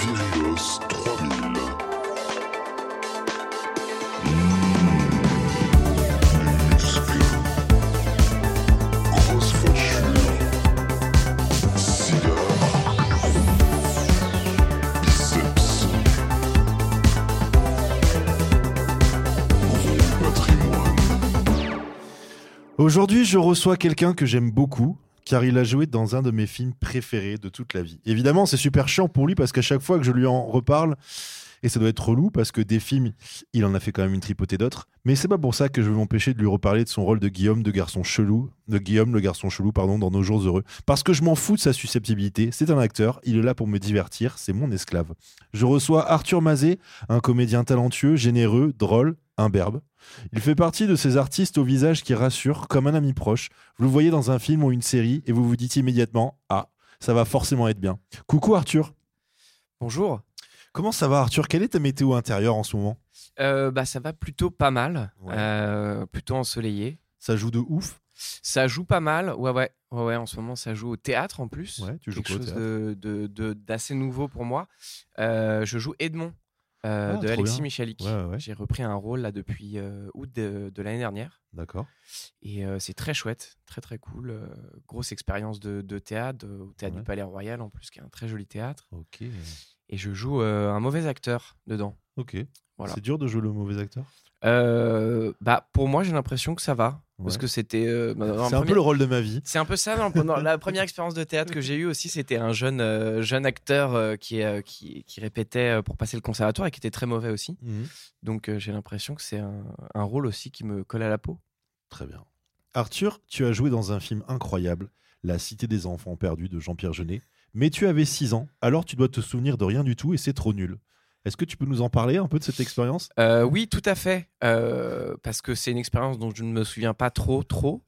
Virios 3000. Muscles. Grosse facture. Cigare. Biceps. Gros patrimoine. Aujourd'hui, je reçois quelqu'un que j'aime beaucoup, car il a joué dans un de mes films préférés de toute la vie. Évidemment, c'est super chiant pour lui parce qu'à chaque fois que je lui en reparle, et ça doit être relou parce que des films, il en a fait quand même une tripotée d'autres. Mais c'est pas pour ça que je vais m'empêcher de lui reparler de son rôle de Guillaume, de garçon chelou, de Guillaume le garçon chelou, pardon, dans Nos jours heureux. Parce que je m'en fous de sa susceptibilité. C'est un acteur, il est là pour me divertir, c'est mon esclave. Je reçois Arthur Mazet, un comédien talentueux, généreux, drôle, imberbe. Il fait partie de ces artistes au visage qui rassurent, comme un ami proche. Vous le voyez dans un film ou une série et vous vous dites immédiatement Ah, ça va forcément être bien. Coucou Arthur. Bonjour. Comment ça va Arthur? Quelle est ta météo intérieure en ce moment? Euh, bah, ça va plutôt pas mal, Ouais. euh, plutôt ensoleillé. Ça joue de ouf? Ça joue pas mal, ouais, ouais, ouais, ouais, en ce moment ça joue au théâtre en plus. Ouais, tu joues Quelque chose théâtre? de- de- de- d'assez nouveau pour moi. Euh, je joue Edmond euh, Ah, de Alexis. Michalik. Ouais, ouais, ouais. J'ai repris un rôle là depuis euh, août de, de l'année dernière. D'accord. Et euh, c'est très chouette, très très cool. grosse expérience de, de théâtre, au théâtre Ouais. du Palais Royal en plus, qui est un très joli théâtre. Ok. Et je joue un mauvais acteur dedans. Ok. Voilà. C'est dur de jouer le mauvais acteur Euh, bah, pour moi, j'ai l'impression que ça va. Parce que c'était. euh, C'est un premier- peu le rôle de ma vie. C'est un peu ça. la première expérience de théâtre que j'ai eue aussi, c'était un jeune, euh, jeune acteur qui, qui, qui répétait pour passer le conservatoire et qui était très mauvais aussi. Mhm. Donc j'ai l'impression que c'est un, un rôle aussi qui me colle à la peau. Très bien. Arthur, tu as joué dans un film incroyable, La Cité des enfants perdus de Jean-Pierre Jeunet. Mais tu avais 6 ans, alors tu dois te souvenir de rien du tout et c'est trop nul. Est-ce que tu peux nous en parler un peu de cette expérience? Euh, oui, tout à fait. Euh, parce que c'est une expérience dont je ne me souviens pas trop, trop.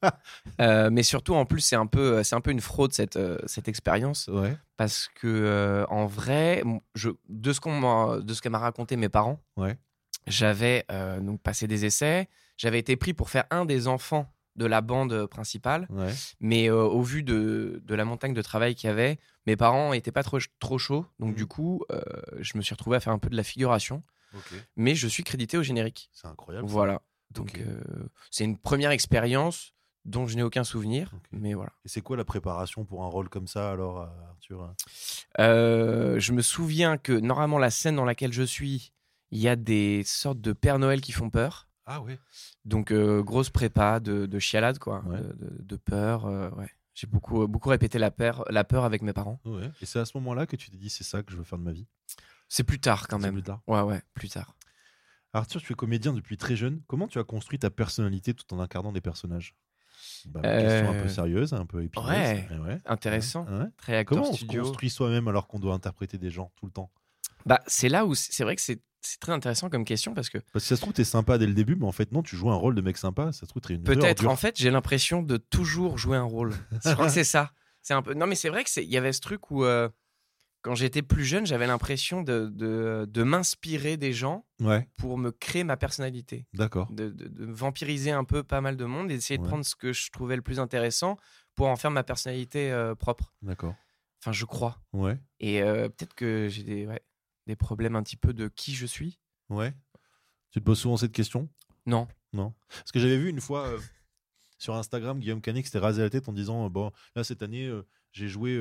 Euh, mais surtout, en plus, c'est un peu, c'est un peu une fraude cette, cette expérience. Ouais. parce que en vrai, je, de ce qu'on de ce que m'a raconté mes parents, Ouais. j'avais donc passé des essais, j'avais été pris pour faire un des enfants de la bande principale, Ouais. mais euh, au vu de, de la montagne de travail qu'il y avait, mes parents n'étaient pas trop, trop chauds, donc Mhm. du coup, euh, je me suis retrouvé à faire un peu de la figuration, mais je suis crédité au générique. C'est incroyable. ça. Voilà. Donc euh, c'est une première expérience dont je n'ai aucun souvenir, mais voilà. Et c'est quoi la préparation pour un rôle comme ça alors, euh, Arthur Euh, je me souviens que normalement la scène dans laquelle je suis, il y a des sortes de Père Noël qui font peur. Ah ouais. Donc euh, grosse prépa de, de chialade quoi, Ouais. de, peur. euh, ouais. J'ai beaucoup beaucoup répété la peur, la peur avec mes parents. ouais. Et c'est à ce moment-là que tu t'es dit c'est ça que je veux faire de ma vie? C'est plus tard quand même. plus tard. Ouais ouais, plus tard. Arthur, tu es comédien depuis très jeune. Comment tu as construit ta personnalité tout en incarnant des personnages? Bah, Question un peu Euh, sérieuse, un peu épineuse. ouais. ouais. Intéressant. Ouais. Très Comment on se construit soi-même alors qu'on doit interpréter des gens tout le temps? Bah c'est là où c'est vrai que c'est c'est très intéressant comme question parce que Parce que ça se trouve, t'es sympa dès le début, mais en fait, non, tu joues un rôle de mec sympa. Ça se trouve, t'es une Peut-être. En fait, j'ai l'impression de toujours jouer un rôle. Je crois que c'est ça. C'est un peu. Non, mais c'est vrai que c'est. Il y avait ce truc où euh, quand j'étais plus jeune, j'avais l'impression de, de, de m'inspirer des gens Ouais, pour me créer ma personnalité, d'accord. de, de- de vampiriser un peu pas mal de monde et d'essayer Ouais. de prendre ce que je trouvais le plus intéressant pour en faire ma personnalité euh, propre. D'accord. Enfin, je crois. Ouais, Et euh, peut-être que j'ai des, ouais, des problèmes un petit peu de qui je suis. ouais. Tu te poses souvent cette question? Non. Non. Parce que j'avais vu une fois euh, sur Instagram, Guillaume Canet qui s'était rasé la tête en disant euh, Bon, là, cette année, euh, j'ai joué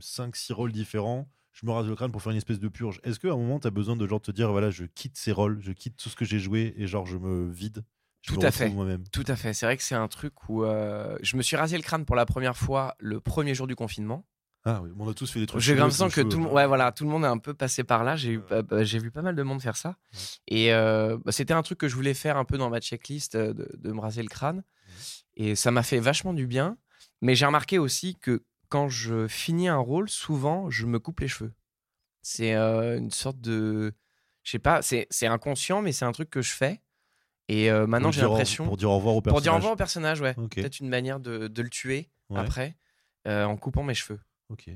5-6 rôles différents. Je me rase le crâne pour faire une espèce de purge. Est-ce qu'à un moment, tu as besoin de genre te dire Voilà, je quitte ces rôles, je quitte tout ce que j'ai joué et genre, je me vide? Je Tout me à fait. moi-même Tout à fait. C'est vrai que c'est un truc où je me suis rasé le crâne pour la première fois le premier jour du confinement. Ah oui, on a tous fait des trucs. J'ai l'impression que tout le monde, ouais, voilà, tout le monde est un peu passé par là. J'ai eu, Ouais. j'ai vu pas mal de monde faire ça. Ouais. Et euh, bah, c'était un truc que je voulais faire un peu dans ma checklist euh, de, de me raser le crâne. Et ça m'a fait vachement du bien. Mais j'ai remarqué aussi que quand je finis un rôle, souvent, je me coupe les cheveux. C'est euh, une sorte de, je sais pas, c'est inconscient, mais c'est un truc que je fais. Et euh, maintenant, Pour j'ai l'impression Pour dire au revoir au pour personnage. dire au revoir au personnage, ouais. Ok. Peut-être une manière de, de le tuer après euh, en coupant mes cheveux. Ok.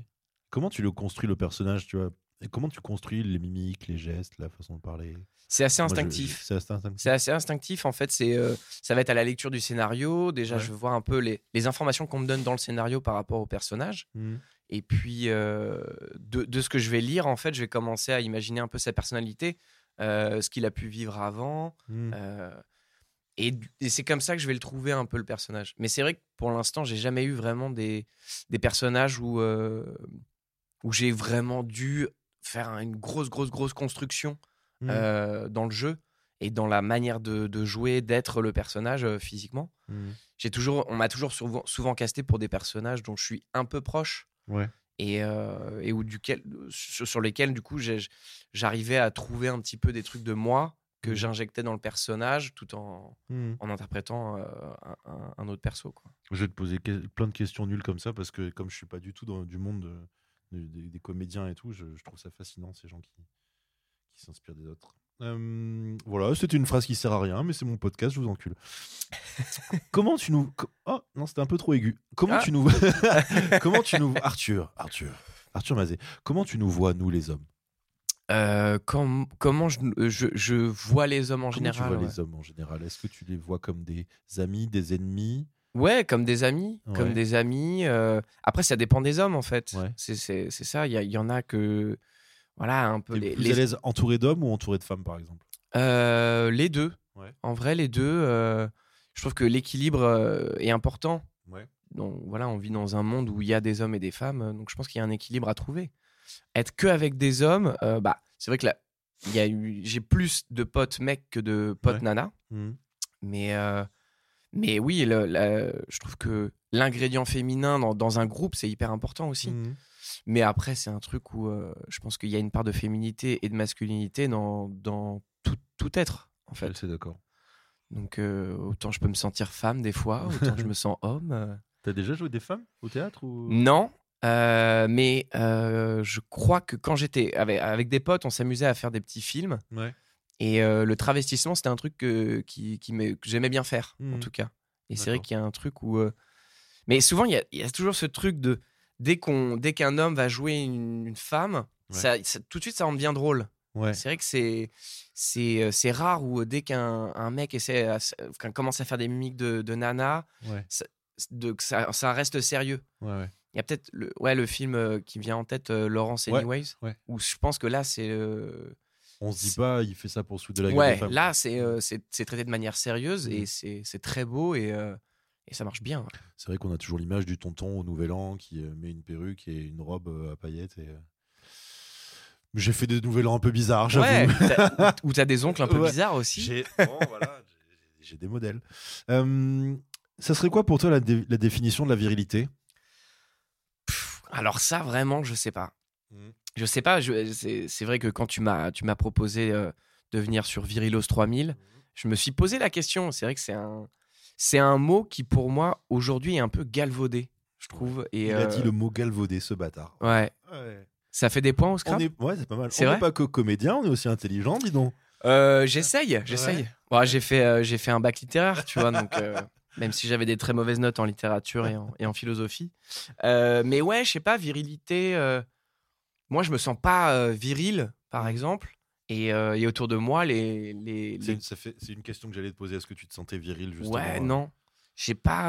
Comment tu le construis le personnage, tu vois? Et comment tu construis les mimiques, les gestes, la façon de parler? C'est assez instinctif. C'est assez instinctif. C'est assez instinctif en fait. C'est euh, ça va être à la lecture du scénario. Déjà, Ouais. je veux voir un peu les, les informations qu'on me donne dans le scénario par rapport au personnage. Mhm. Et puis, euh, de, de ce que je vais lire, en fait, je vais commencer à imaginer un peu sa personnalité, euh, ce qu'il a pu vivre avant. Mm. Et, c'est comme ça que je vais le trouver un peu le personnage. Mais c'est vrai que pour l'instant, j'ai jamais eu vraiment des, des personnages où, euh, où j'ai vraiment dû faire une grosse, grosse, grosse construction Mm. euh, dans le jeu et dans la manière de, de jouer, d'être le personnage euh, physiquement. Mm. J'ai toujours, on m'a toujours souvent, souvent casté pour des personnages dont je suis un peu proche Ouais. et, euh, et où duquel, sur, sur lesquels du coup j'arrivais à trouver un petit peu des trucs de moi que Mhm. j'injectais dans le personnage tout en, Mm. en interprétant euh, un, autre perso. Quoi. Je vais te poser que- plein de questions nulles comme ça parce que comme je suis pas du tout dans du monde de- de- des, des comédiens et tout, je, je trouve ça fascinant ces gens qui, qui s'inspirent des autres. Euh, voilà, c'était une phrase qui sert à rien, mais c'est mon podcast, je vous encule. Comment tu nous Oh non, c'était un peu trop aigu. Comment Ah. tu nous Comment tu nous Arthur, Arthur, Arthur Mazet. Comment tu nous vois nous les hommes? Euh, com- comment je, je, je vois les hommes en Comment tu général vois ouais. les hommes en général? Est-ce que tu les vois comme des amis, des ennemis? Ouais, comme des amis, Ouais. comme des amis. euh, Après, ça dépend des hommes en fait. Ouais. C'est ça. Il y, en a que voilà un peu les, plus les- à l'aise entouré d'hommes ou entouré de femmes par exemple? Euh, les deux. En vrai, les deux. euh, je trouve que l'équilibre euh, est important. Donc voilà, on vit dans un monde où il y a des hommes et des femmes, euh, donc je pense qu'il y a un équilibre à trouver. Être que avec des hommes, euh, bah c'est vrai que là, y a eu, j'ai plus de potes mecs que de potes Ouais. nanas, Mhm. mais euh, mais oui, le- je trouve que l'ingrédient féminin dans, dans un groupe c'est hyper important aussi. Mhm. Mais après, c'est un truc où euh, je pense qu'il y a une part de féminité et de masculinité dans, dans tout, tout être, en fait. suis d'accord. Donc, autant je peux me sentir femme des fois, autant je me sens homme. T'as déjà joué des femmes au théâtre ou? Non, euh, mais euh, je crois que quand j'étais avec, avec des potes, on s'amusait à faire des petits films. Ouais. Et euh, le travestissement, c'était un truc que, qui, qui que j'aimais bien faire, en Mhm. tout cas. Et c'est vrai qu'il y a un truc où. Mais souvent, il y a, il y a toujours ce truc de. Dès qu'un homme va jouer une, une femme, Ouais. ça, ça- tout de suite, ça en devient drôle. Ouais. C'est vrai que c'est rare où dès qu'un un mec essaie à, commence à faire des mimiques de, de nana, de, ça, ça reste sérieux. Ouais. ouais. Il y a peut-être le, ouais, le film euh, qui vient en tête, euh, Laurence Anyways, ouais. où je pense que là, c'est. euh, On se dit pas, il fait ça pour se foutre de la gueule ouais, des femmes. là, c'est euh, c'est c'est traité de manière sérieuse et c'est c'est très beau et, euh, et ça marche bien. C'est vrai qu'on a toujours l'image du tonton au Nouvel An qui met une perruque et une robe à paillettes. Et... J'ai fait des Nouvel An un peu bizarres, j'avoue. Ouais, t'as- ou t'as des oncles un peu Ouais. bizarres aussi. J'ai bon, voilà, j'ai- j'ai des modèles. Euh, ça serait quoi pour toi la, dé- la définition de la virilité? Alors ça, vraiment, je sais pas. Mhm. Je sais pas. C'est vrai que quand tu m'as tu m'as proposé euh, de venir sur Virilos 3000, je me suis posé la question. C'est vrai que c'est un c'est un mot qui pour moi aujourd'hui est un peu galvaudé, je trouve. Et Il a euh, dit le mot galvaudé, ce bâtard. ouais, ça fait des points au On scrap. est... Ouais, c'est pas mal. C'est on vrai? n'est pas que comédien, on est aussi intelligent, dis donc. Euh, j'essaye, j'essaye. Bon, j'ai fait j'ai fait un bac littéraire, tu vois, donc même si j'avais des très mauvaises notes en littérature et en, et en philosophie. Euh, mais ouais, je sais pas, virilité. euh, moi, je me sens pas euh, viril, par exemple. Et, et autour de moi, les. les, C'est les- ça fait- c'est une question que j'allais te poser. Est-ce que tu te sentais viril, justement Ouais, non. Je sais pas.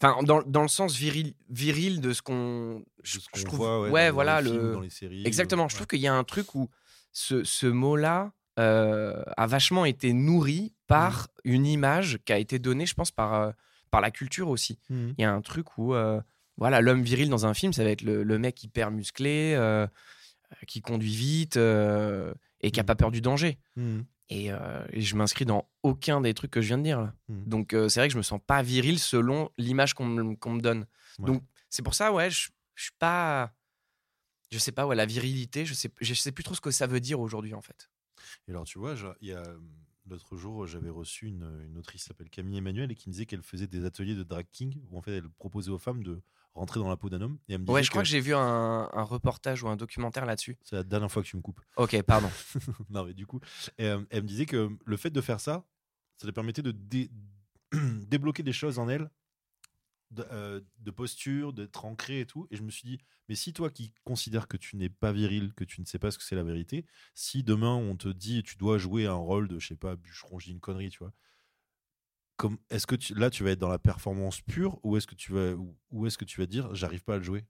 Enfin, dans, dans le sens viril, viril de ce qu'on. Je, ce qu'on je trouve. voit, ouais, ouais, dans- voilà. les le... films, dans les séries. Exactement. Je ouais. trouve qu'il y a un truc où ce, ce mot-là euh, a vachement été nourri par Mmh. une image qui a été donnée, je pense, par, euh, par la culture aussi. Mhm. Il y a un truc où, euh, voilà, l'homme viril dans un film, ça va être le, le mec hyper musclé, qui conduit vite et qui a Mhm. pas peur du danger. Et, et je m'inscris dans aucun des trucs que je viens de dire. là. Donc c'est vrai que je me sens pas viril selon l'image qu'on me, donne. Ouais. Donc c'est pour ça, ouais, je je suis pas. Je sais pas, ouais, la virilité, je sais, je sais plus trop ce que ça veut dire aujourd'hui en fait. Et alors, tu vois, il y a euh, l'autre jour, j'avais reçu une, une autrice qui s'appelle Camille Emmanuel et qui me disait qu'elle faisait des ateliers de drag king où en fait elle proposait aux femmes de rentrer dans la peau d'un homme. Et elle me Ouais, je crois que j'ai vu un, un reportage ou un documentaire là-dessus. c'est la dernière fois que tu me coupes. Ok, pardon. non, mais du coup, et, euh, elle me disait que le fait de faire ça, ça lui permettait de dé- débloquer des choses en elle, de, euh, de posture, d'être ancré et tout. Et je me suis dit, mais si toi qui considères que tu n'es pas viril, que tu ne sais pas ce que c'est la vérité, si demain on te dit tu dois jouer un rôle de, je sais pas, bûcheron, je dis une connerie, tu vois. Comme, est-ce que tu, là tu vas être dans la performance pure ou est-ce que tu vas ou, est-ce que tu vas dire j'arrive pas à le jouer?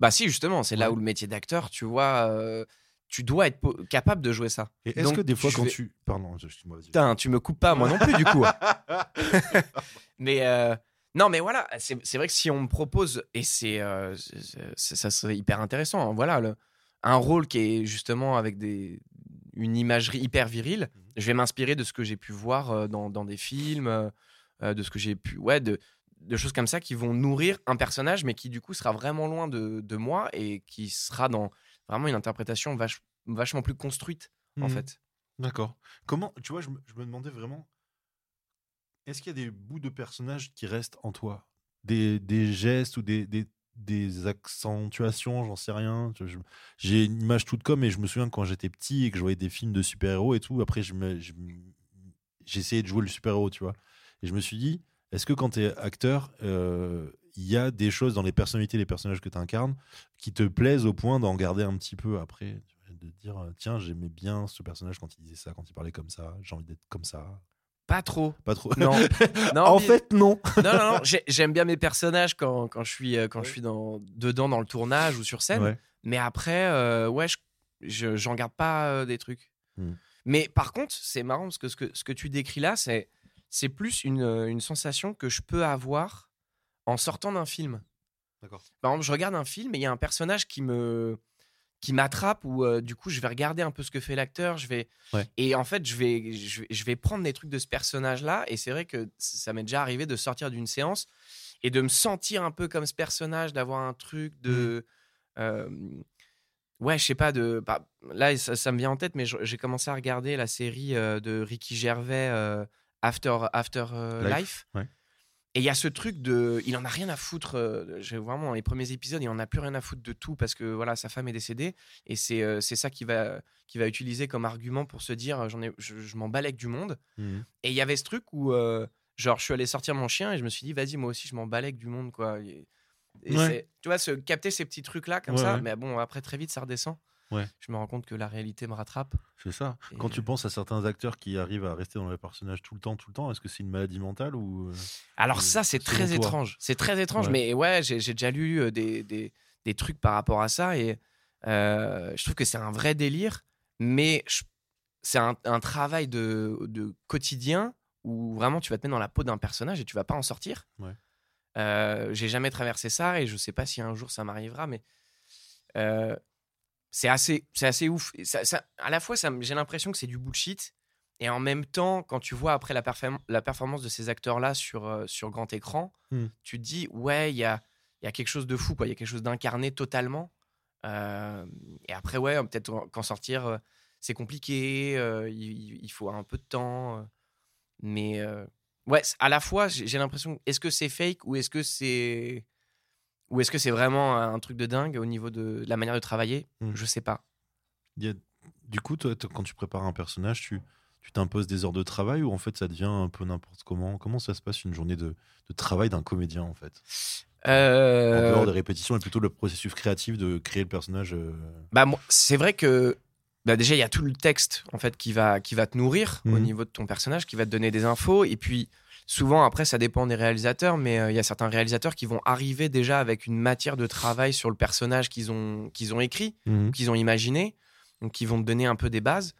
Bah si, justement, c'est là où le métier d'acteur, tu vois, euh, tu dois être capable de jouer ça. Et est-ce Donc, que des fois, quand tu. Pardon, excuse-moi. Putain, tu me coupes pas, moi non plus, du coup. mais euh, non, mais voilà, c'est vrai que si on me propose, et c'est euh, ça serait hyper intéressant, hein, voilà, le- un rôle qui est justement avec des, une imagerie hyper virile, Mhm. je vais m'inspirer de ce que j'ai pu voir euh, dans, dans des films, euh, de ce que j'ai pu. Ouais, de, de choses comme ça qui vont nourrir un personnage, mais qui du coup sera vraiment loin de, de moi et qui sera dans vraiment une interprétation vache- vachement plus construite, en Mhm. fait. D'accord. Comment, tu vois, je me, je me demandais vraiment, est-ce qu'il y a des bouts de personnages qui restent en toi? Des, gestes ou des, accentuations, j'en sais rien. J'ai une image toute comme, et je me souviens quand j'étais petit et que je voyais des films de super-héros et tout, après, je me- je j'essayais de jouer le super-héros, tu vois. Et je me suis dit, est-ce que quand tu es acteur, euh, il y a des choses dans les personnalités, les personnages que tu incarnes, qui te plaisent au point d'en garder un petit peu après de dire tiens j'aimais bien ce personnage quand il disait ça quand il parlait comme ça j'ai envie d'être comme ça? Pas trop. pas trop Non. non en mais- fait non non, non, non. j'ai- J'aime bien mes personnages quand, quand je suis, euh, quand je suis dans, dedans dans le tournage ou sur scène. Ouais. Mais après, euh, ouais, je, je- j'en garde pas euh, des trucs. Hmm. Mais par contre, c'est marrant parce que ce que, ce que tu décris là, c'est, c'est plus une, une sensation que je peux avoir en sortant d'un film. D'accord. Par exemple, je regarde un film et il y a un personnage qui me qui m'attrape ou euh, du coup je vais regarder un peu ce que fait l'acteur je vais Ouais. et en fait je vais, je vais je vais prendre des trucs de ce personnage là et c'est vrai que ça m'est déjà arrivé de sortir d'une séance et de me sentir un peu comme ce personnage d'avoir un truc de euh, ouais je sais pas de bah, là ça, ça me vient en tête mais j'ai commencé à regarder la série euh, de Ricky Gervais euh, After After Life, Life, ouais. Et il y a ce truc de il en a rien à foutre euh, vraiment dans les premiers épisodes il en a plus rien à foutre de tout parce que voilà sa femme est décédée et c'est euh, ça qui va qui va utiliser comme argument pour se dire j'en ai je, je m'en balèque du monde Mhm. et il y avait ce truc où, euh, genre, je suis allé sortir mon chien et je me suis dit, vas-y, moi aussi, je m'en balèque du monde, quoi. Et, et Ouais. tu vois, se capter ces petits trucs-là, comme Ouais, ça, ouais. mais bon, après, très vite, ça redescend. Ouais. Je me rends compte que la réalité me rattrape. c'est ça Et- quand tu penses à certains acteurs qui arrivent à rester dans les personnages tout le temps tout le temps est-ce que c'est une maladie mentale ou euh, Alors, ça, c'est très étrange. C'est très étrange, Ouais. mais ouais, j'ai déjà lu euh, des, des, des trucs par rapport à ça et euh, je trouve que c'est un vrai délire, mais c'est un, un travail de, de quotidien où vraiment tu vas te mettre dans la peau d'un personnage et tu vas pas en sortir. Ouais. Euh, j'ai jamais traversé ça et je sais pas si un jour ça m'arrivera, mais euh, c'est assez, c'est assez ouf. Et ça, ça- à la fois, ça j'ai l'impression que c'est du bullshit. Et en même temps, quand tu vois après la, perform- la performance de ces acteurs-là sur, euh, sur grand écran, Hmm. tu te dis, ouais, il y a, y a quelque chose de fou, quoi. Il y a quelque chose d'incarné totalement. Euh, et après, ouais, peut-être qu'en sortir, euh, c'est compliqué. il, il faut un peu de temps. mais ouais, à la fois, j'ai l'impression, est-ce que c'est fake ou est-ce que c'est. Ou est-ce que c'est vraiment un truc de dingue au niveau de la manière de travailler? Hmm. Je sais pas. a- du coup toi, quand tu prépares un personnage tu tu t'imposes des heures de travail ou en fait ça devient un peu n'importe comment? Comment ça se passe une journée de, de travail d'un comédien en fait? En Euh, dehors des répétitions et plutôt le processus créatif de créer le personnage euh, Bah, c'est vrai que bah, déjà, il y a tout le texte en fait qui va, qui va te nourrir au Mhm. niveau de ton personnage, qui va te donner des infos. Et puis, souvent, après, ça dépend des réalisateurs, mais euh, il y a certains réalisateurs qui vont arriver déjà avec une matière de travail sur le personnage qu'ils ont, qu'ils ont écrit, qu'ils ont imaginé, donc qui vont te donner un peu des bases.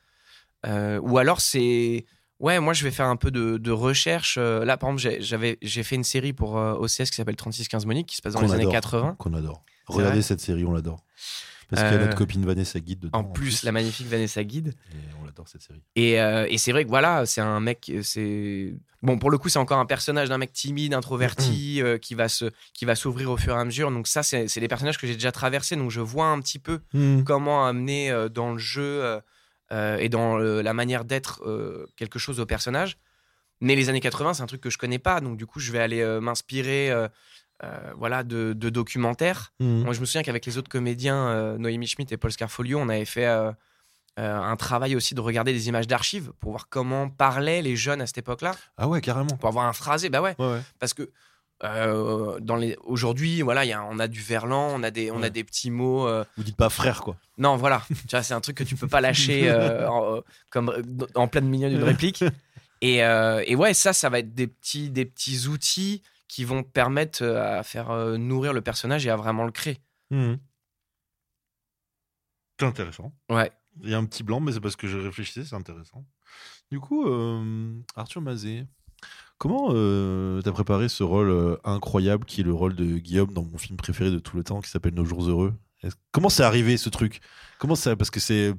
Euh, ou alors, c'est. Ouais, moi, je vais faire un peu de, de recherche. Euh, Là, par exemple, j'ai- j'avais, j'ai fait une série pour OCS qui s'appelle 3615 Monique, qui se passe dans Qu'on les années adore. 80. qu'on adore regardez cette série on l'adore parce qu'il y a Euh, notre copine Vanessa Guide dedans En plus, la magnifique Vanessa Guide. et on l'adore cette série Et, euh, et c'est vrai que voilà, c'est un mec, euh, c'est bon pour le coup, c'est encore un personnage d'un mec timide, introverti, euh, qui va se, qui va s'ouvrir au fur et à mesure. Donc ça, c'est des personnages que j'ai déjà traversés, donc je vois un petit peu comment amener euh, dans le jeu euh, euh, et dans le- la manière d'être euh, quelque chose au personnage. Mais les années 80, c'est un truc que je connais pas, donc du coup, je vais aller euh, m'inspirer. Euh, voilà de, de documentaires Mhm. moi, je me souviens qu'avec les autres comédiens, euh, Noémie Schmidt et Paul Scarfolio, on avait fait euh, un travail aussi de regarder des images d'archives pour voir comment parlaient les jeunes à cette époque-là, ah ouais carrément pour avoir un phrasé. Bah ouais, ouais, ouais. parce que euh, dans les aujourd'hui, voilà, il y a, on a du verlan, on a des, on a des petits mots. euh, vous dites pas frère quoi non, voilà, tu vois, c'est un truc que tu peux pas lâcher euh, en, comme en plein milieu d'une réplique. Et, et ouais, ça, ça va être des petits, des petits outils qui vont permettre euh, à faire euh, nourrir le personnage et à vraiment le créer. Mhm. C'est intéressant. Ouais. Il y a un petit blanc, mais c'est parce que je réfléchissais, c'est intéressant. Du coup, euh, Arthur Mazet, comment euh, t'as préparé ce rôle euh, incroyable qui est le rôle de Guillaume dans mon film préféré de tout le temps qui s'appelle Nos jours heureux? Comment c'est arrivé ce truc? Comment ça Parce que c'est.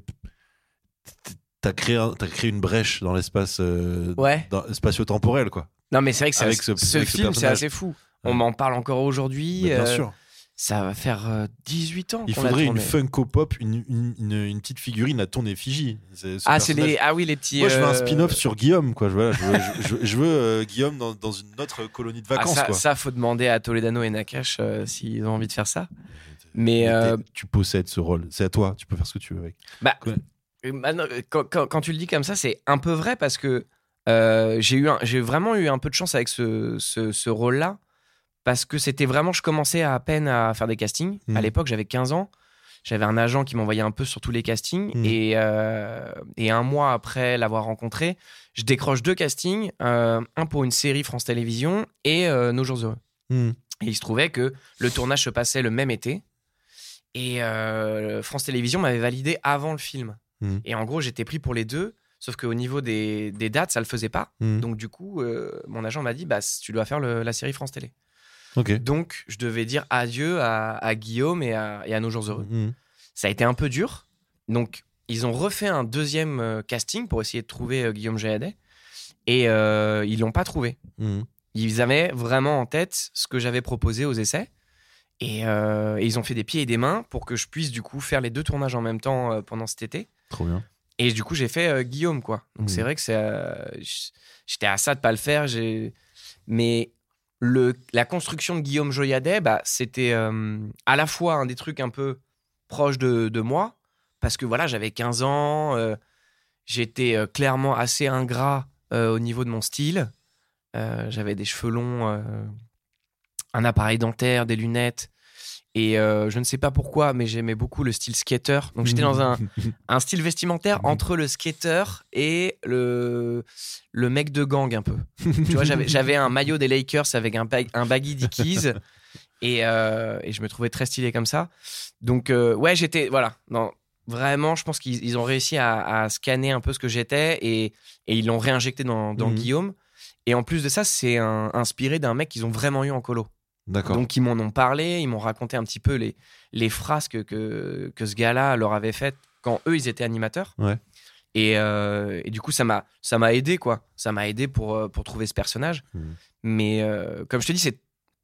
T'as créé, un- t'as créé une brèche dans l'espace Ouais. spatio-temporel, quoi. Non, mais c'est vrai que Avec ce- ce, avec ce film, c'est assez fou. On m'en parle encore aujourd'hui. Mais bien euh, sûr. Ça va faire euh, 18 ans Il faudrait une. Funko Pop, une, une, une- une petite figurine à ton effigie. Ce Ah, c'est les... ah oui, les petits. Moi, je veux un euh, spin-off sur Guillaume, quoi. Je veux, je veux, je veux- je veux, euh, Guillaume dans, dans une autre colonie de ah, vacances, ça, quoi. ça, faut demander à Toledano et Nakash euh, s'ils ont envie de faire ça. Mais, euh, tu possèdes ce rôle. C'est à toi. Tu peux faire ce que tu veux avec. Bah, euh, bah non, euh, quand, quand- quand tu le dis comme ça, c'est un peu vrai parce que euh, j'ai eu j'ai vraiment eu un peu de chance avec ce, ce- ce rôle-là parce que c'était vraiment, je commençais à peine à faire des castings. Mhm. À l'époque, j'avais 15 ans. J'avais un agent qui m'envoyait un peu sur tous les castings Mhm. et, euh, et un mois après l'avoir rencontré, je décroche deux castings, euh, un pour une série France Télévisions et euh, Nos Jours Heureux. Hmm. Et il se trouvait que le tournage se passait le même été. Et euh, France Télévisions m'avait validé avant le film. Et en gros, j'étais pris pour les deux. Sauf qu'au niveau des, des dates, ça le faisait pas. Hmm. Donc, du coup, euh, mon agent m'a dit bah, tu dois faire le- la série France Télé. Ok. Donc, je devais dire adieu à, à Guillaume et à, et à Nos Jours Heureux. Hmm. Ça a été un peu dur. Donc, ils ont refait un deuxième euh, casting pour essayer de trouver euh, Guillaume Géadet. Et ils l'ont pas trouvé. Hmm. Ils avaient vraiment en tête ce que j'avais proposé aux essais. Et, et ils ont fait des pieds et des mains pour que je puisse du coup faire les deux tournages en même temps pendant cet été. Trop bien. Et du coup, j'ai fait euh, Guillaume, quoi. Donc c'est vrai que c'est, euh, j'étais à ça de pas le faire. J'ai... Mais le, la construction de Guillaume Joyadet, bah, c'était euh, à la fois un des trucs un peu proches de, de moi, parce que voilà, j'avais 15 ans, j'étais clairement assez ingrat au niveau de mon style. J'avais des cheveux longs, un appareil dentaire, des lunettes. Et euh, je ne sais pas pourquoi, mais j'aimais beaucoup le style skater. Donc j'étais dans un, un style vestimentaire entre le skater et le, le mec de gang un peu. tu vois, j'avais, un maillot des Lakers avec un, bag- un baggy Dickies et, euh, et je me trouvais très stylé comme ça. Donc euh, ouais, j'étais voilà. Non, vraiment, je pense qu'ils ils ont réussi à, à scanner un peu ce que j'étais et, et ils l'ont réinjecté dans, dans Mhm. Guillaume. Et en plus de ça, c'est inspiré d'un mec qu'ils ont vraiment eu en colo. Donc ils m'en ont parlé, ils m'ont raconté un petit peu les, les frasques que, que ce gars-là leur avait faites quand eux, ils étaient animateurs. Ouais. Et, euh, et du coup, ça m'a ça m'a aidé, quoi. Ça m'a aidé pour, euh, pour trouver ce personnage. Mhm. Mais euh, comme je te dis, c'est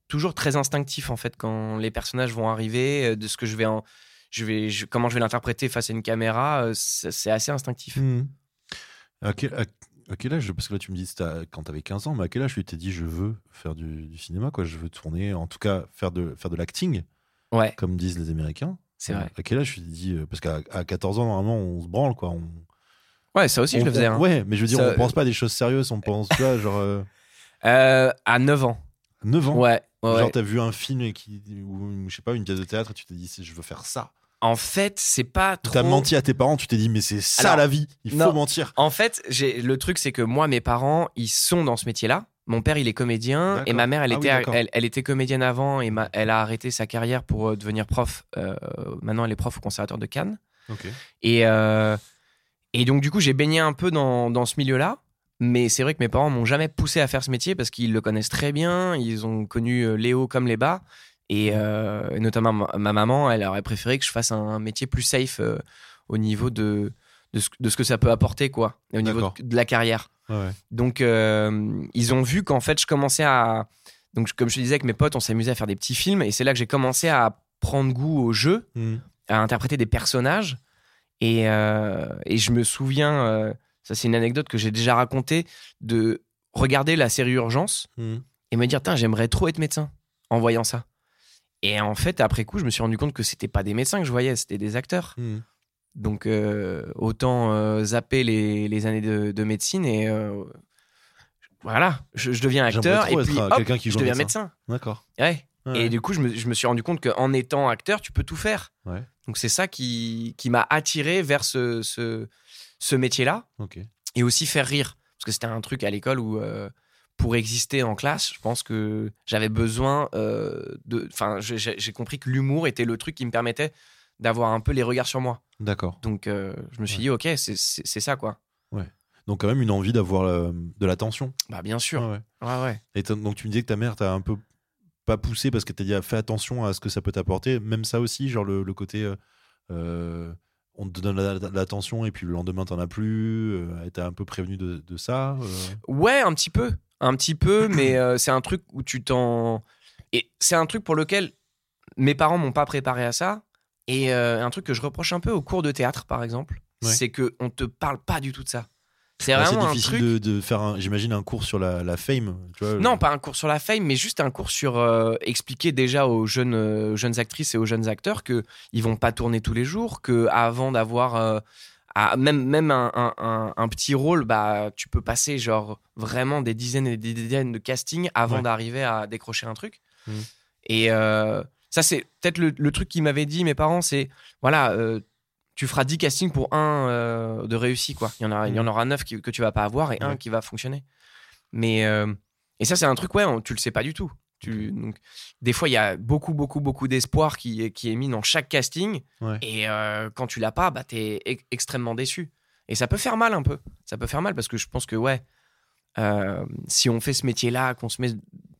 toujours très instinctif, en fait, quand les personnages vont arriver, de ce que je vais en... Je vais, je- comment je vais l'interpréter face à une caméra, c'est assez instinctif. À, quel, à- à quel âge? Parce que là, tu me dis quand t'avais 15 ans, mais à quel âge tu t'es dit je veux faire du, du cinéma, quoi? Je veux tourner, en tout cas faire de, faire de l'acting, Ouais, comme disent les Américains. c'est vrai. À quel âge tu t'es dit euh, Parce qu'à à 14 ans, normalement, on se branle, quoi. On, Ouais, ça aussi, je on- le faisais. hein. Ouais, mais je veux dire, Ça- on pense pas à des choses sérieuses, on pense, tu vois, genre euh, Euh, à 9 ans. 9 ans? Ouais, ouais. Genre, t'as vu un film qui, ou je sais pas, une pièce de théâtre et tu t'es dit, je veux faire ça. En fait, c'est pas trop. T'as menti à tes parents, tu t'es dit, mais c'est ça Alors, la vie, il faut mentir. En fait, j'ai le truc, c'est que moi, mes parents, ils sont dans ce métier-là. Mon père, il est comédien, et ma mère, elle Ah était, elle, elle était comédienne avant, et ma- elle a arrêté sa carrière pour euh, devenir prof. Euh, maintenant, elle est prof au conservatoire de Cannes. Et, euh, et donc, du coup, j'ai baigné un peu dans, dans ce milieu-là. Mais c'est vrai que mes parents m'ont jamais poussé à faire ce métier parce qu'ils le connaissent très bien. Ils ont connu les hauts comme les bas. Et, euh, et notamment ma, ma maman, elle aurait préféré que je fasse un métier plus safe euh, au niveau de, de, ce, de ce que ça peut apporter, quoi, au niveau de, de la carrière. Ouais. Donc, euh, ils ont vu qu'en fait, je commençais à. Donc, comme je te disais, avec mes potes, on s'amusait à faire des petits films. Et c'est là que j'ai commencé à prendre goût au jeu Hmm. à interpréter des personnages. Et, euh, et je me souviens, euh, ça c'est une anecdote que j'ai déjà racontée, de regarder la série Urgence Hmm. et me dire, Tain, j'aimerais trop être médecin en voyant ça. Et en fait, après coup, je me suis rendu compte que c'était pas des médecins que je voyais, c'était des acteurs. Hmm. Donc euh, autant euh, zapper les, les années de, de médecine et euh, voilà, je, je deviens acteur et puis hop, qui je joue deviens médecin. médecin. D'accord. Ouais. Ouais. Et du coup, je me, je me suis rendu compte qu'en étant acteur, tu peux tout faire. Ouais. Donc c'est ça qui, qui m'a attiré vers ce, ce, ce métier-là et aussi faire rire. Parce que c'était un truc à l'école où, pour exister en classe, je pense que j'avais besoin euh, de. Enfin, j'ai- compris que l'humour était le truc qui me permettait d'avoir un peu les regards sur moi. D'accord. Donc, euh, je me suis Ouais. dit, ok, c'est- ça, quoi. Donc quand même une envie d'avoir euh, de l'attention. Bah, bien sûr. Ouais, ouais. Ouais, ouais. Et donc tu me disais que ta mère t'a un peu pas poussé parce que t'as dit ah, fais attention à ce que ça peut t'apporter. Même ça aussi, genre le, le côté on te donne la- l'attention et puis le lendemain t'en as plus. Euh, t'as un peu prévenu de, de ça. euh? Ouais, un petit peu. Un petit peu, mais euh, c'est un truc où tu t'en. Et c'est un truc pour lequel mes parents m'ont pas préparé à ça. Et euh, un truc que je reproche un peu au cours de théâtre, par exemple, Ouais. c'est qu'on te parle pas du tout de ça. C'est Bah, vraiment un difficile truc. de, de faire, un- j'imagine, un cours sur la, la fame. Tu vois, Non, pas un cours sur la fame, mais juste un cours sur euh, expliquer déjà aux jeunes, euh, aux jeunes actrices et aux jeunes acteurs que ils vont pas tourner tous les jours, que avant d'avoir euh, à- même même un, un- petit rôle, bah tu peux passer genre vraiment des dizaines et des dizaines de castings avant Ouais. d'arriver à décrocher un truc. Mhm. Et euh, ça c'est peut-être le, le truc qu'ils m'avaient dit mes parents, c'est voilà. euh, tu feras 10 castings pour un euh, de réussi quoi. Il y en a il y en aura 9 que tu vas pas avoir et un qui va fonctionner. Mais et ça, c'est un truc, ouais, on- tu le sais pas du tout. Tu, donc, des fois, il y a beaucoup, beaucoup, beaucoup d'espoir qui, est- qui est mis dans chaque casting. Ouais. Et euh, quand tu l'as pas, bah, t'es e- extrêmement déçu. Et ça peut faire mal un peu. Ça peut faire mal parce que je pense que, ouais, euh, si on fait ce métier-là, qu'on se met,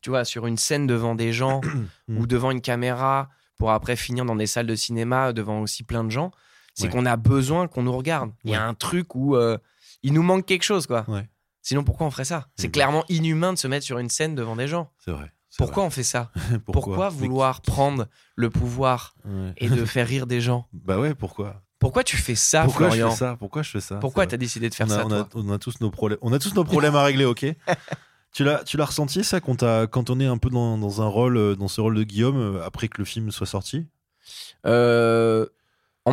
tu vois, sur une scène devant des gens Mm. ou devant une caméra pour après finir dans des salles de cinéma devant aussi plein de gens, c'est Ouais. qu'on a besoin qu'on nous regarde. Il y a un truc où euh, il nous manque quelque chose, quoi. Sinon, pourquoi on ferait ça? C'est Mhm. clairement inhumain de se mettre sur une scène devant des gens. C'est vrai. Pourquoi on fait ça. Pourquoi, vouloir prendre le pouvoir Ouais. et de faire rire des gens Bah ouais, pourquoi Pourquoi tu fais ça, Pourquoi Florian je fais ça Pourquoi je fais ça Pourquoi t'as décidé de faire on a, ça on, a, toi on a tous nos problèmes. On a tous nos problèmes à régler, ok. Tu l'as, tu l'as ressenti ça quand, quand on est un peu dans, dans un rôle, euh, dans ce rôle de Guillaume euh, après que le film soit sorti? Euh,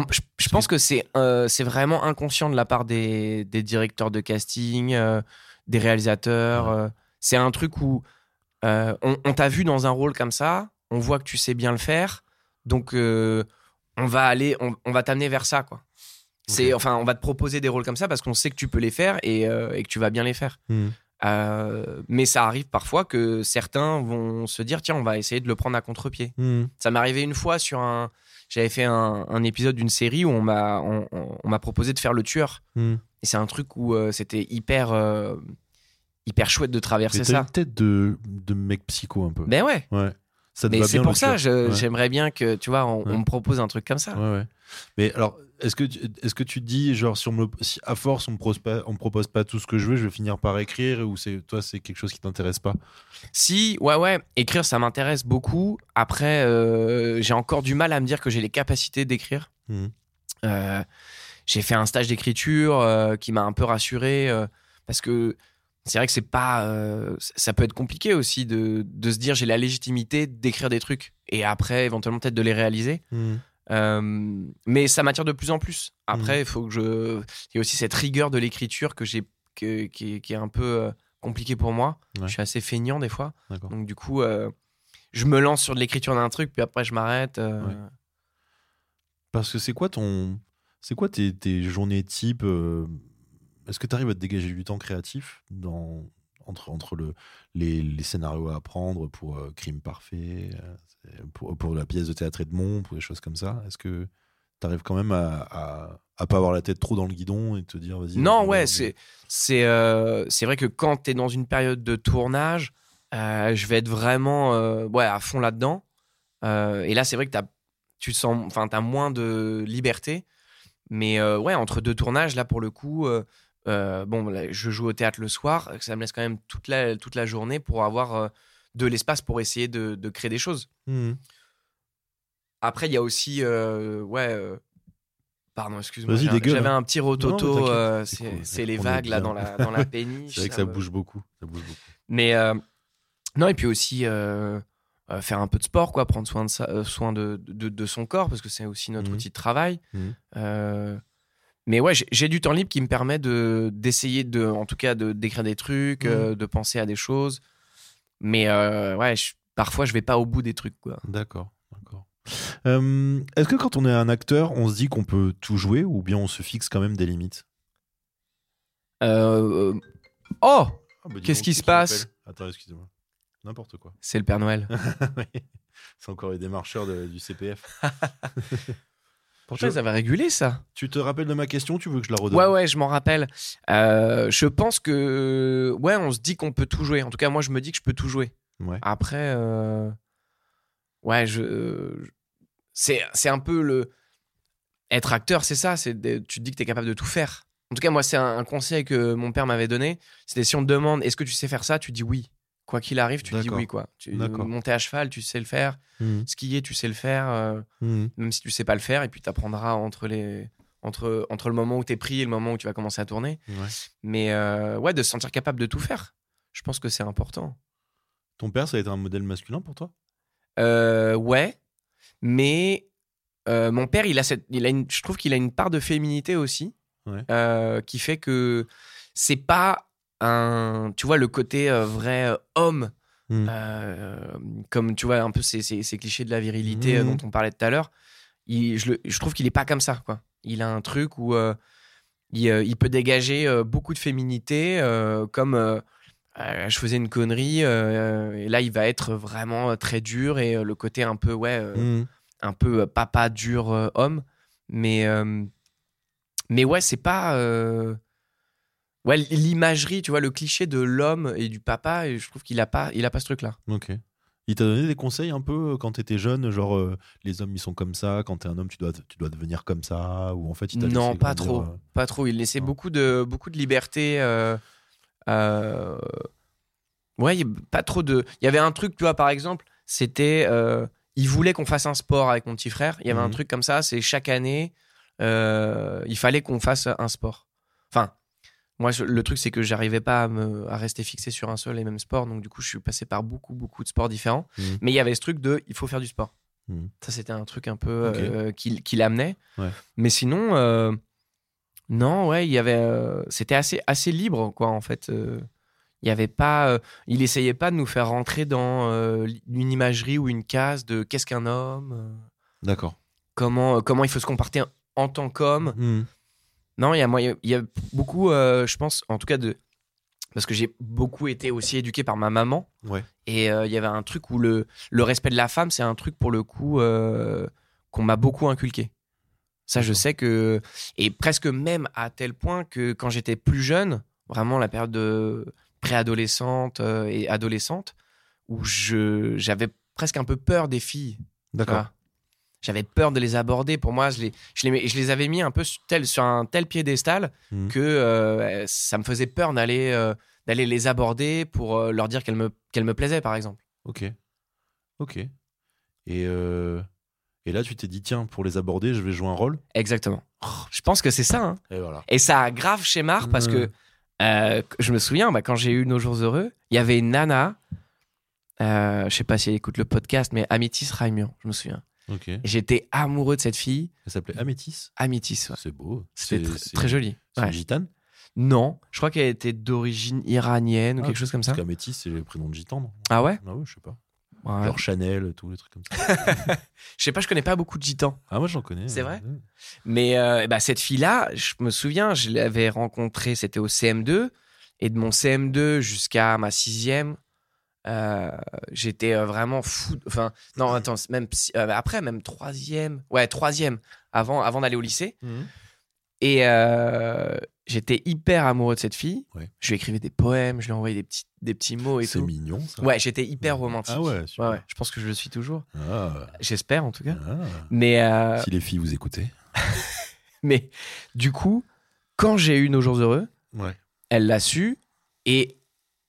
je, je pense que c'est euh, c'est vraiment inconscient de la part des, des directeurs de casting, euh, des réalisateurs. c'est un truc où on, on t'a vu dans un rôle comme ça, on voit que tu sais bien le faire, donc euh, on va aller, on, on va t'amener vers ça, quoi. C'est enfin, on va te proposer des rôles comme ça parce qu'on sait que tu peux les faire et, euh, et que tu vas bien les faire. Hmm. Euh, mais ça arrive parfois que certains vont se dire tiens, on va essayer de le prendre à contre-pied. Hmm. Ça m'est arrivé une fois sur un. J'avais fait un, un épisode d'une série où on m'a on, on- on m'a proposé de faire le tueur. Hmm. Et c'est un truc où euh, c'était hyper hyper chouette de Mais traverser t'as ça. une tête de, de mec psycho un peu. Ben ouais. Ouais. Ça te Mais c'est pour ça, Ouais. j'aimerais bien que tu vois, on, Ouais. on me propose un truc comme ça. Ouais. Mais alors, est-ce que, tu- est-ce que tu dis, genre, si, on me, si à force on me, propose pas, on me propose pas tout ce que je veux, je vais finir par écrire ou c'est, toi, c'est quelque chose qui t'intéresse pas? Si, ouais, ouais, écrire, ça m'intéresse beaucoup. Après, euh, j'ai encore du mal à me dire que j'ai les capacités d'écrire. Mhm. Euh, j'ai fait un stage d'écriture euh, qui m'a un peu rassuré parce que c'est vrai que c'est pas. euh, ça peut être compliqué aussi de, de se dire j'ai la légitimité d'écrire des trucs et après éventuellement peut-être de les réaliser. Euh, mais ça m'attire de plus en plus. Après, il faut que je. Il y a aussi cette rigueur de l'écriture que j'ai, que- qui, est- qui est un peu euh, compliquée pour moi. Ouais. Je suis assez feignant des fois. Donc du coup, euh, je me lance sur de l'écriture d'un truc, puis après je m'arrête. Ouais. Parce que c'est quoi ton. C'est quoi tes, tes journées type Est-ce que tu arrives à te dégager du temps créatif dans, entre, entre le, les, les scénarios à apprendre pour euh, Crime Parfait, euh, pour, pour la pièce de théâtre Edmond, pour des choses comme ça? Est-ce que tu arrives quand même à, à, à pas avoir la tête trop dans le guidon et te dire vas-y Non, ouais, c'est c'est euh, c'est vrai que quand tu es dans une période de tournage, euh, je vais être vraiment ouais, à fond là-dedans. Et là, c'est vrai que t'as- tu sens, as moins de liberté. Mais ouais, entre deux tournages, là, pour le coup, euh, euh, bon, là, je joue au théâtre le soir. Ça me laisse quand même toute la, toute la journée pour avoir euh, de l'espace pour essayer de, de créer des choses. Mhm. Après, il y a aussi. euh, ouais. euh, pardon, excuse-moi. J'avais un petit rototo. euh, c'est les vagues là dans la, dans la péniche. C'est vrai que ça bouge beaucoup. Ça bouge beaucoup. Mais euh, non, et puis aussi euh, euh, faire un peu de sport, quoi, prendre soin de, euh, soin de, de, de son corps, parce que c'est aussi notre Mhm. outil de travail. Mhm. Mais ouais, j'ai- du temps libre qui me permet de d'essayer de, en tout cas, de d'écrire des trucs, Mhm. euh, de penser à des choses. Mais euh, ouais, je- parfois je vais pas au bout des trucs, quoi. D'accord, d'accord. Euh, Est-ce que quand on est un acteur, on se dit qu'on peut tout jouer ou bien on se fixe quand même des limites? Oh Ah, bah, Qu'est-ce qui se passe? Attends, excusez-moi. N'importe quoi. C'est le Père Noël. Oui. C'est encore les démarcheurs de- du CPF. Pourtant, Je- ils avaient régulé ça. tu te rappelles de ma question Tu veux que je la redonne Ouais, ouais, je m'en rappelle. Euh, je pense que. Ouais, on se dit qu'on peut tout jouer. En tout cas, moi, je me dis que je peux tout jouer. Ouais. Après. euh, Ouais, je. C'est c'est un peu le. Être acteur, c'est ça. Tu te dis que tu es capable de tout faire. En tout cas, moi, c'est un, un conseil que mon père m'avait donné. C'était si on te demande est-ce que tu sais faire ça, tu dis oui. Quoi qu'il arrive, tu dis oui, quoi. Tu, monter à cheval, tu sais le faire. Mhm. Skier, tu sais le faire. euh, Mhm. même si tu sais pas le faire, et puis tu apprendras entre, les, entre, entre le moment où tu es pris et le moment où tu vas commencer à tourner. Ouais. Mais euh, ouais, de se sentir capable de tout faire, je pense que c'est important. Ton père, ça a été un modèle masculin pour toi? Euh, ouais, mais euh, mon père, il a cette, il a une, je trouve qu'il a une part de féminité aussi, Ouais. qui fait que c'est pas un, tu vois, le côté euh, vrai euh, homme. Mhm. Euh, comme tu vois un peu ces, ces- ces clichés de la virilité dont on parlait tout à l'heure il- je, le- je trouve qu'il est pas comme ça quoi il a un truc où il, euh, il peut dégager euh, beaucoup de féminité euh, comme je faisais une connerie et là il va être vraiment très dur et le côté un peu ouais Mhm. un peu papa dur homme mais mais ouais c'est pas ouais l'imagerie tu vois le cliché de l'homme et du papa et je trouve qu'il a pas il a pas ce truc là Ok. Il t'a donné des conseils un peu euh, quand t'étais jeune, genre euh, les hommes ils sont comme ça, quand t'es un homme tu dois, tu dois devenir comme ça, ou en fait il t'a Non, pas trop. euh, Pas trop. Il laissait beaucoup de, beaucoup de liberté. euh, Ouais, il y a pas trop de. Il y avait un truc, tu vois, par exemple, c'était. Il voulait qu'on fasse un sport avec mon petit frère. Il y avait un Mhm. truc comme ça, c'est chaque année, il fallait qu'on fasse un sport. Enfin, moi, je- le truc, c'est que j'arrivais pas à, me, à rester fixé sur un seul et même sport. Donc, du coup, je suis passé par beaucoup, beaucoup de sports différents. Mhm. Mais il y avait ce truc de il faut faire du sport. Mhm. Ça, c'était un truc un peu euh, qui, qui l'amenait. Ouais. Mais sinon, euh, non, ouais, il y avait. euh, c'était assez, assez libre, quoi, en fait. il y avait pas. il essayait pas de nous faire rentrer dans une imagerie ou une case de qu'est-ce qu'un homme, D'accord. comment, comment il faut se comporter en tant qu'homme. Mhm. Non, il y a, moyen- il y a beaucoup, euh, je pense, en tout cas, de. Parce que j'ai beaucoup été aussi éduqué par ma maman. Ouais. Et euh, il y avait un truc où le, le respect de la femme, c'est un truc pour le coup euh, qu'on m'a beaucoup inculqué. Ça, je sais que. Et presque même à tel point que quand j'étais plus jeune, vraiment la période de préadolescente et adolescente, où j'avais presque un peu peur des filles. D'accord. J'avais peur de les aborder. Pour moi, je les, je les, je les avais mis un peu sur, tel, sur un tel piédestal Mhm. que euh, ça me faisait peur d'aller euh, d'aller les aborder pour euh, leur dire qu'elles me, qu'elles me plaisaient, par exemple. Ok. Ok. Et, et là, tu t'es dit, tiens, pour les aborder, je vais jouer un rôle? Exactement. Je pense que c'est ça. hein. Et voilà. Et ça a grave chez Marc parce que je me souviens, bah, quand j'ai eu Nos Jours Heureux, il y avait une nana, je sais pas si elle écoute le podcast, mais Amitis Raimian, je me souviens. J'étais amoureux de cette fille, Elle s'appelait Amétis. Ouais. C'est beau. C'était tr- très joli. C'est Ouais. une gitane Non, je crois qu'elle était d'origine iranienne ou Ah, quelque chose comme ça. Parce qu'Amétis, c'est le prénom de gitan, non Ah ouais, Ah ouais, je sais pas. Ouais. Genre Chanel, tous les trucs comme ça. Je sais pas, je connais pas beaucoup de gitans. Ah, moi, j'en connais. C'est vrai ouais. Mais euh, bah, cette fille-là, je me souviens, je l'avais rencontrée, c'était au CM2. Et de mon CM2 jusqu'à ma sixième, euh, j'étais euh, vraiment fou. Enfin, non, attends, c'est même euh, après, même troisième. Ouais, troisième, avant, avant d'aller au lycée. Et euh, j'étais hyper amoureux de cette fille. Ouais. Je lui écrivais des poèmes, je lui envoyais des petits, des petits mots et C'est tout. mignon, ça. Ouais, j'étais hyper romantique. Ah ouais, super. Ouais, je pense que je le suis toujours. Ah, J'espère en tout cas. ah. Mais, Si les filles vous écoutez. mais du coup, quand j'ai eu nos jours heureux, Ouais. elle l'a su et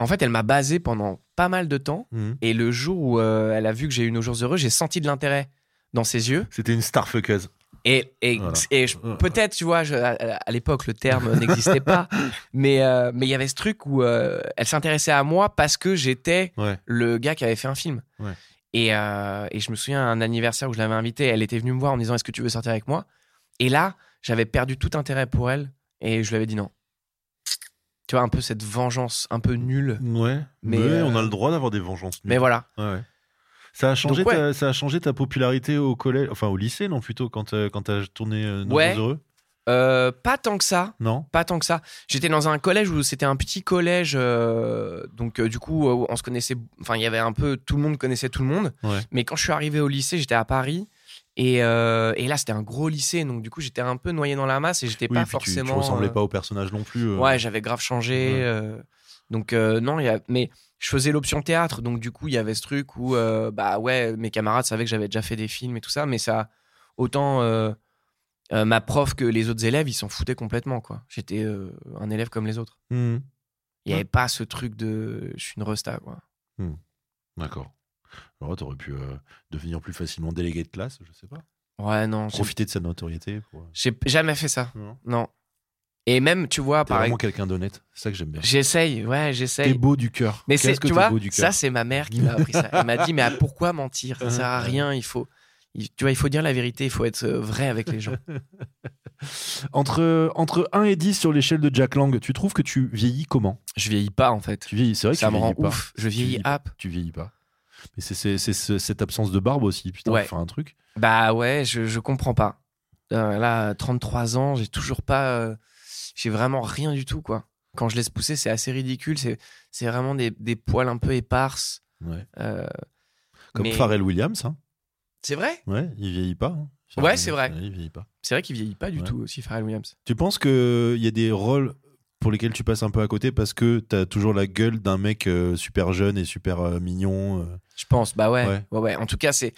en fait elle m'a basé pendant pas mal de temps Mhm. et le jour où euh, elle a vu que j'ai eu nos jours heureux j'ai senti de l'intérêt dans ses yeux C'était une starfuckeuse. et, et, Voilà. et je- peut-être tu vois je- à, à l'époque le terme n'existait pas mais euh, mais il y avait ce truc où euh, elle s'intéressait à moi parce que j'étais Ouais. le gars qui avait fait un film Ouais. et, euh, et je me souviens à un anniversaire où je l'avais invitée elle était venue me voir en me disant est-ce que tu veux sortir avec moi? Et là j'avais perdu tout intérêt pour elle et je lui avais dit non tu vois un peu cette vengeance un peu nulle Ouais. Mais, Mais euh, on a le droit d'avoir des vengeances. mais voilà Ouais. Ça a changé, Donc, ouais. ta, ça a changé ta popularité au collège, enfin au lycée, non plutôt quand t'as quand t'as tourné euh, Nos Ouais. Jours Heureux? Euh, pas tant que ça. Non Pas tant que ça. J'étais dans un collège où c'était un petit collège, euh, donc euh, du coup euh, on se connaissait. Enfin, il y avait un peu tout le monde connaissait tout le monde. Ouais. Mais quand je suis arrivé au lycée, j'étais à Paris et, euh, et là c'était un gros lycée, donc du coup j'étais un peu noyé dans la masse et j'étais Oui, pas puis tu, tu forcément. ressemblais euh, pas au personnage non plus. euh. Ouais, j'avais grave changé. Ouais. donc non, il y a. Mais je faisais l'option théâtre, donc du coup il y avait ce truc où bah ouais, mes camarades savaient que j'avais déjà fait des films et tout ça, mais ça autant. ma prof que les autres élèves, ils s'en foutaient complètement, quoi. J'étais un élève comme les autres. Mhm. Il n'y avait pas ce truc de je suis une resta, quoi. D'accord. Alors, t'aurais pu euh, devenir plus facilement délégué de classe, je sais pas. Ouais, non, Profiter de sa notoriété. Pour... euh, j'ai jamais fait ça. Non. Non. Et même, tu vois, T'es par vraiment exemple, quelqu'un d'honnête. C'est ça que j'aime bien. j'essaye, ouais, T'es j'essaye. beau du cœur. Mais c'est, que tu t'es vois, beau du ça c'est ma mère qui m'a appris ça. Elle m'a dit, mais à pourquoi mentir? Ça sert à rien. Il faut, il- tu vois, il faut dire la vérité. Il faut être euh, vrai avec les gens. Entre, entre 1 et 10 sur l'échelle de Jack Lang, tu trouves que tu vieillis comment? Je vieillis pas en fait. Tu vieillis, c'est vrai que Ça tu me rend vieillis pas. ouf. Je Tu vieillis vieillis pas. hop. Tu vieillis pas. Mais c'est c'est- c'est ce- cette absence de barbe aussi, putain, Ouais. faire un truc. Bah ouais, je, je comprends pas. Euh, là, 33 ans, j'ai toujours pas. euh, j'ai vraiment rien du tout, quoi. Quand je laisse pousser, c'est assez ridicule. C'est, c'est vraiment des, des poils un peu éparses. Ouais. Euh, Comme mais- Pharrell Williams, hein. C'est vrai? Ouais, il vieillit pas. hein. Ouais, c'est vrai. Il vieillit pas. C'est vrai qu'il vieillit pas du Ouais. tout aussi, Pharrell Williams. Tu penses qu'il y a des rôles pour lesquels tu passes un peu à côté parce que t'as toujours la gueule d'un mec euh, super jeune et super euh, mignon euh. Je pense, bah ouais. Ouais. ouais. ouais. En tout cas, c'est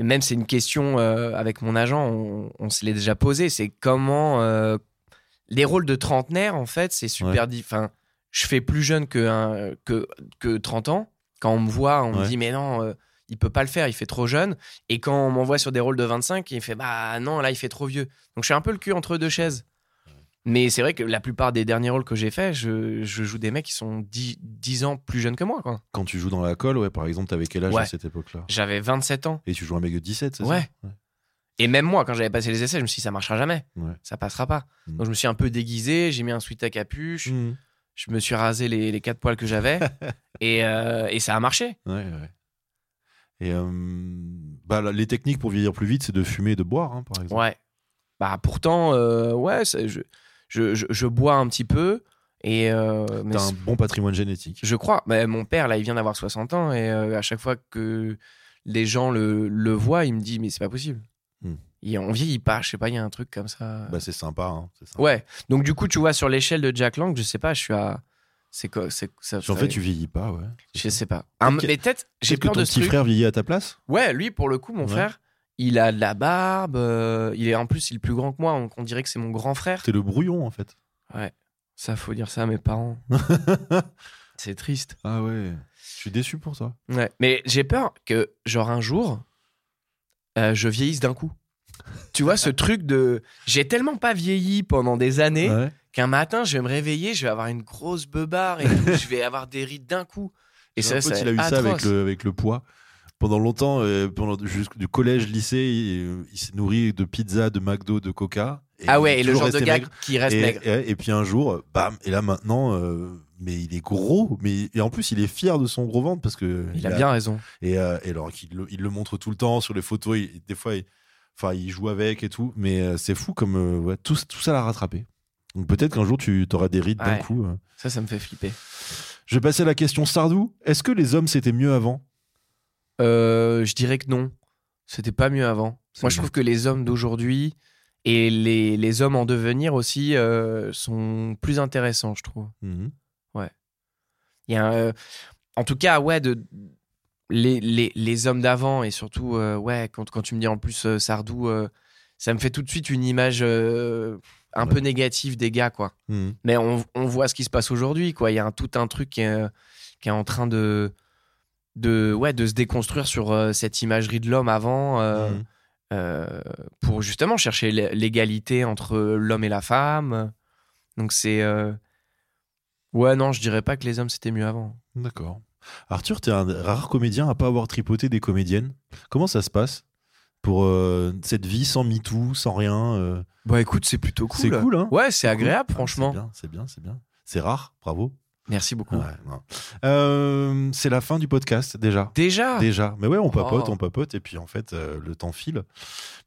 même c'est une question euh, avec mon agent, on, on se l'est déjà posé. C'est comment euh, les rôles de trentenaire, en fait, c'est super dit. Enfin, je fais plus jeune que, un- que, que 30 ans. Quand on me voit, on me Ouais. dit, mais non, euh, il peut pas le faire, il fait trop jeune. Et quand on m'envoie sur des rôles de 25, il fait, bah non, là, il fait trop vieux. Donc je suis un peu le cul entre deux chaises. Mais c'est vrai que la plupart des derniers rôles que j'ai faits, je, je joue des mecs qui sont 10, 10 ans plus jeunes que moi. Quoi. Quand tu joues dans la colle, ouais, par exemple, t'avais quel âge Ouais. à cette époque-là? J'avais 27 ans. Et tu joues un mec de 17, c'est Ouais. ça Et même moi, quand j'avais passé les essais, je me suis dit, ça marchera jamais. Ouais. Ça passera pas. Mm. Donc je me suis un peu déguisé, j'ai mis un sweat à capuche, Mhm. je me suis rasé les, les quatre poils que j'avais et, euh, et ça a marché. Ouais, ouais. Et euh, bah, les techniques pour vieillir plus vite, c'est de fumer et de boire, hein, par exemple. Ouais. Bah pourtant, euh, ouais, je, je, je, je bois un petit peu et euh, mais T'as un bon patrimoine génétique. je crois. Bah, mon père, là, il vient d'avoir 60 ans et euh, à chaque fois que les gens le, le voient, il me dit, mais c'est pas possible. Mm. Et on vieillit pas, je sais pas, il y a un truc comme ça. Bah, c'est sympa. Hein, sympa. Ouais. Donc du coup, tu vois, sur l'échelle de Jack Lang, je sais pas, je suis à. C'est quoi c'est, ça, En fait, tu vieillis pas, ouais. Je sais pas. Un- mais peut-être, j'ai Peut-être que peur ton de ce petit truc. frère vieillit à ta place? Ouais, lui, pour le coup, mon Ouais. frère, il a de la barbe. euh, il est en plus, il est plus grand que moi. On, on dirait que c'est mon grand frère. T'es le brouillon, en fait. Ça, faut dire ça à mes parents. c'est triste. Ah ouais. Je suis déçu pour ça. Ouais. Mais j'ai peur que, genre, un jour, euh, je vieillisse d'un coup. Tu vois, ce truc de. J'ai tellement pas vieilli pendant des années Ouais. qu'un matin, je vais me réveiller, je vais avoir une grosse beubare et je vais avoir des rides d'un coup. Et ça, c'est il a eu ça avec le, avec le poids. Pendant longtemps, euh, pendant jusqu'au du collège, lycée, il, euh, il s'est nourri de pizza, de McDo, de Coca. Et Ah ouais, et le genre de gars maigre. qui reste et, maigre. et- et puis un jour, bam, et là maintenant, euh, mais il est gros, mais et en plus il est fier de son gros ventre parce que Il a bien raison. Et, euh, et alors qu'il le, il le montre tout le temps sur les photos, il- des fois, il, enfin, il joue avec et tout, mais c'est fou comme ouais, tout, tout ça l'a rattrapé. Donc peut-être qu'un jour tu auras des rides d'un Ouais. coup. euh. Ça, ça me fait flipper. Je vais passer à la question Sardou. Est-ce que les hommes c'était mieux avant? Euh, je dirais que non. C'était pas mieux avant. Moi, je trouve que les hommes d'aujourd'hui et les, les hommes en devenir aussi euh, sont plus intéressants, je trouve. Mhm. Il y a un, euh, en tout cas, ouais, de, les, les, les hommes d'avant et surtout, euh, ouais, quand, quand tu me dis en plus euh, Sardou, ça me fait tout de suite une image un Ouais. peu négative des gars, quoi. Mhm. Mais on, on voit ce qui se passe aujourd'hui, quoi. Il y a un, tout un truc qui est, qui est en train de, de, ouais, de se déconstruire sur euh, cette imagerie de l'homme avant, euh, Mhm. euh, pour justement chercher l'é- l'égalité entre l'homme et la femme. Donc c'est, euh, ouais, non, je dirais pas que les hommes c'était mieux avant. D'accord. Arthur, t'es un rare comédien à pas avoir tripoté des comédiennes. Comment ça se passe pour euh, cette vie sans MeToo, sans rien euh, Bah écoute, c'est plutôt cool. C'est cool, hein? Ouais, c'est cool. agréable, Ah, franchement. C'est bien, c'est bien, c'est bien. C'est rare, bravo. Merci beaucoup. Ouais. Euh, c'est la fin du podcast déjà. Déjà Déjà. Mais ouais, on papote, Oh. on papote, et puis en fait, euh, le temps file.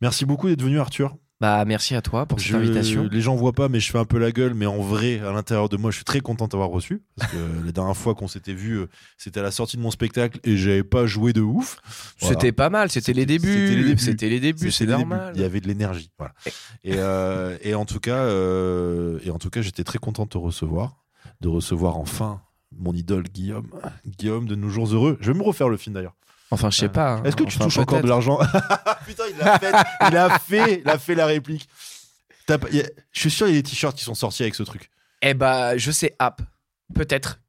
Merci beaucoup d'être venu, Arthur. Bah, merci à toi pour cette Je- invitation. Les gens voient pas, mais je fais un peu la gueule, mais en vrai, à l'intérieur de moi, je suis très content d'avoir reçu. Parce que la dernière fois qu'on s'était vu, euh, c'était à la sortie de mon spectacle et j'avais pas joué de ouf. Voilà. C'était pas mal, c'était les débuts. c'était les débuts. C'est les débuts. normal. Il y avait de l'énergie. Voilà. Et, euh, et en tout cas, euh, et en tout cas, j'étais très content de te recevoir, de recevoir enfin mon idole Guillaume, Guillaume de Nos Jours Heureux. Je vais me refaire le film d'ailleurs. Enfin, je sais pas. hein. Est-ce que tu Enfin, touches encore de l'argent Putain, il l'a fait, il a fait, il a fait la réplique. A- je suis sûr, il y a des t-shirts qui sont sortis avec ce truc. Eh bah, je sais, app. Peut-être.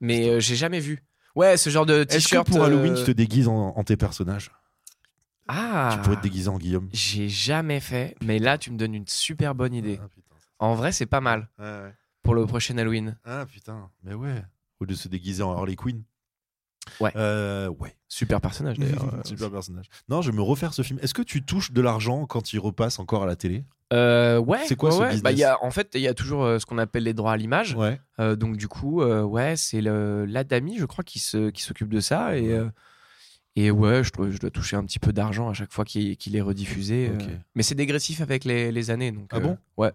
Mais euh, j'ai jamais vu. Ouais, ce genre de Est-ce que t-shirt. pour Halloween, euh, tu te déguises en, en tes personnages? Ah Tu pourrais te déguiser en Guillaume. J'ai jamais fait, mais là, tu me donnes une super bonne idée. Ah, putain. En vrai, c'est pas mal Ouais, ouais. Pour le prochain Halloween. Ah putain, mais ouais. Au lieu de se déguiser en Harley Quinn. Ouais. Euh, ouais. Super personnage d'ailleurs. Super personnage. Non, je vais me refaire ce film. Est-ce que tu touches de l'argent quand il repasse encore à la télé? Euh, ouais. C'est quoi ouais, ce ouais. business? Bah, y a, En fait, il y a toujours euh, ce qu'on appelle les droits à l'image. Ouais. Donc du coup, ouais, c'est l'Adami, je crois, qui se qui s'occupe de ça et Ouais. et ouais, je, dois toucher un petit peu d'argent à chaque fois qu'il est rediffusé. Mais c'est dégressif avec les, les années, donc. Ah bon? Ouais.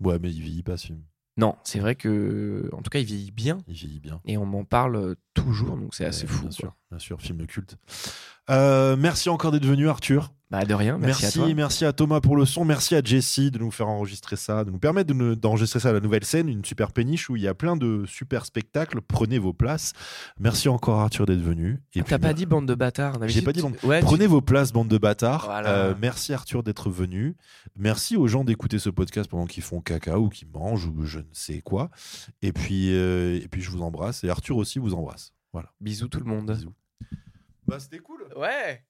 Ouais, mais il vieillit pas ce film. Non, c'est vrai que, en tout cas, il vieillit bien Il vieillit bien. et on m'en parle toujours, donc c'est assez Ouais, fou. Bien quoi. sûr, bien sûr, film culte. Euh, merci encore d'être venu, Arthur. Bah de rien, merci, Merci, à toi. merci à Thomas pour le son. Merci à Jessie de nous faire enregistrer ça, de nous permettre de d'enregistrer ça à la nouvelle scène, une super péniche où il y a plein de super spectacles. Prenez vos places. Merci encore, Arthur, d'être venu. Et Ah, T'as pas dit bande de bâtards. J'ai pas dit bande- Ouais, tu- Prenez vos places, bande de bâtards. Voilà. Euh, merci Arthur d'être venu. Merci aux gens d'écouter ce podcast pendant qu'ils font caca ou qu'ils mangent ou je ne sais quoi. Et puis, euh, et puis je vous embrasse. Et Arthur aussi vous embrasse. Voilà. Bisous tout le monde. Bisous. Bah, c'était cool. Ouais.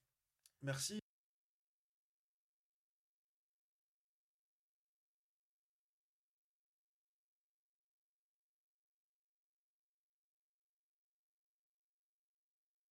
Merci.